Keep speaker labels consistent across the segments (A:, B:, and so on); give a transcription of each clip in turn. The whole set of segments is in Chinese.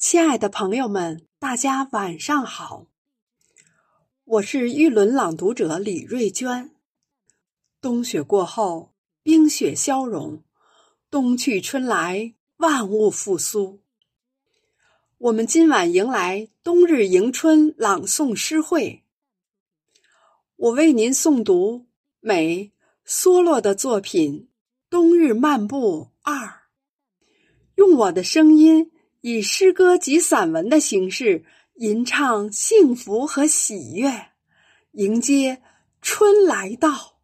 A: 亲爱的朋友们，大家晚上好！我是玉轮朗读者李瑞娟。冬雪过后，冰雪消融，冬去春来，万物复苏。我们今晚迎来冬日迎春朗诵诗会。我为您诵读美梭洛的作品《冬日漫步二》，用我的声音。以诗歌及散文的形式吟唱幸福和喜悦，迎接春来到。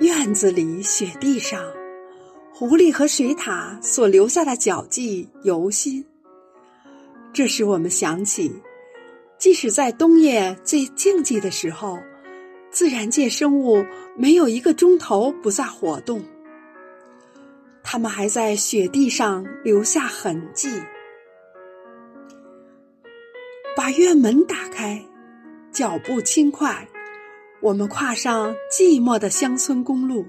A: 院子里雪地上，狐狸和水獭所留下的脚迹犹新。这使我们想起，即使在冬夜最静寂的时候。自然界生物没有一个钟头不在活动，它们还在雪地上留下痕迹。把院门打开，脚步轻快，我们跨上寂寞的乡村公路。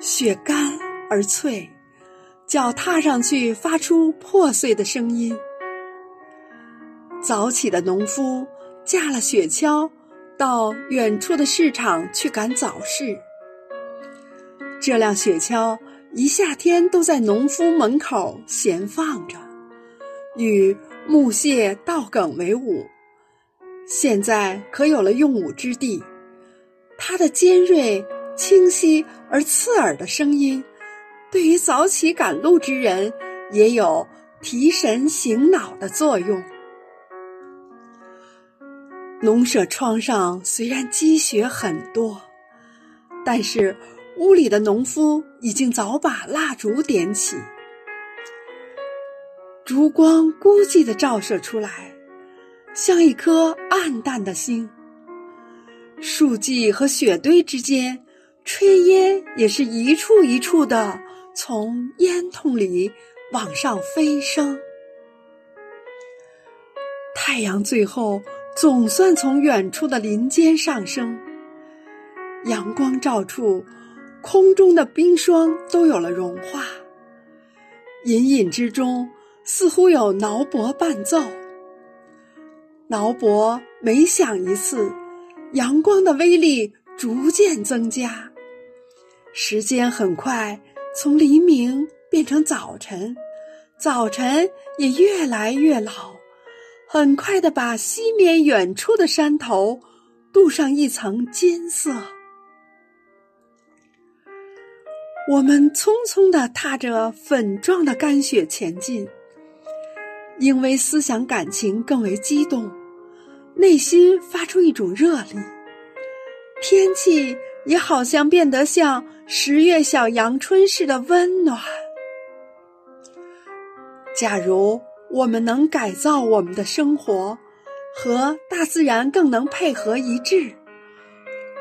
A: 雪干而脆，脚踏上去发出破碎的声音。早起的农夫架了雪橇。到远处的市场去赶早市。这辆雪橇一夏天都在农夫门口闲放着，与木屑稻梗为伍。现在可有了用武之地，它的尖锐、清晰而刺耳的声音，对于早起赶路之人也有提神醒脑的作用。农舍窗上虽然积雪很多，但是屋里的农夫已经早把蜡烛点起，烛光孤寂的照射出来，像一颗暗淡的星。树迹和雪堆之间，炊烟也是一处一处的从烟囱里往上飞升。太阳最后。总算从远处的林间上升，阳光照处，空中的冰霜都有了融化。隐隐之中，似乎有挠脖伴奏。挠脖每响一次，阳光的威力逐渐增加。时间很快从黎明变成早晨，早晨也越来越老。很快的，把西面远处的山头镀上一层金色。我们匆匆的踏着粉状的干雪前进，因为思想感情更为激动，内心发出一种热力。天气也好像变得像十月小阳春似的温暖。假如。我们能改造我们的生活，和大自然更能配合一致，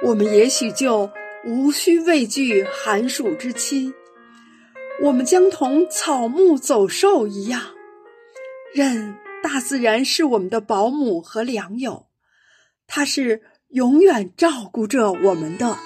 A: 我们也许就无需畏惧寒暑之期。我们将同草木走兽一样，任大自然是我们的保姆和良友，它是永远照顾着我们的。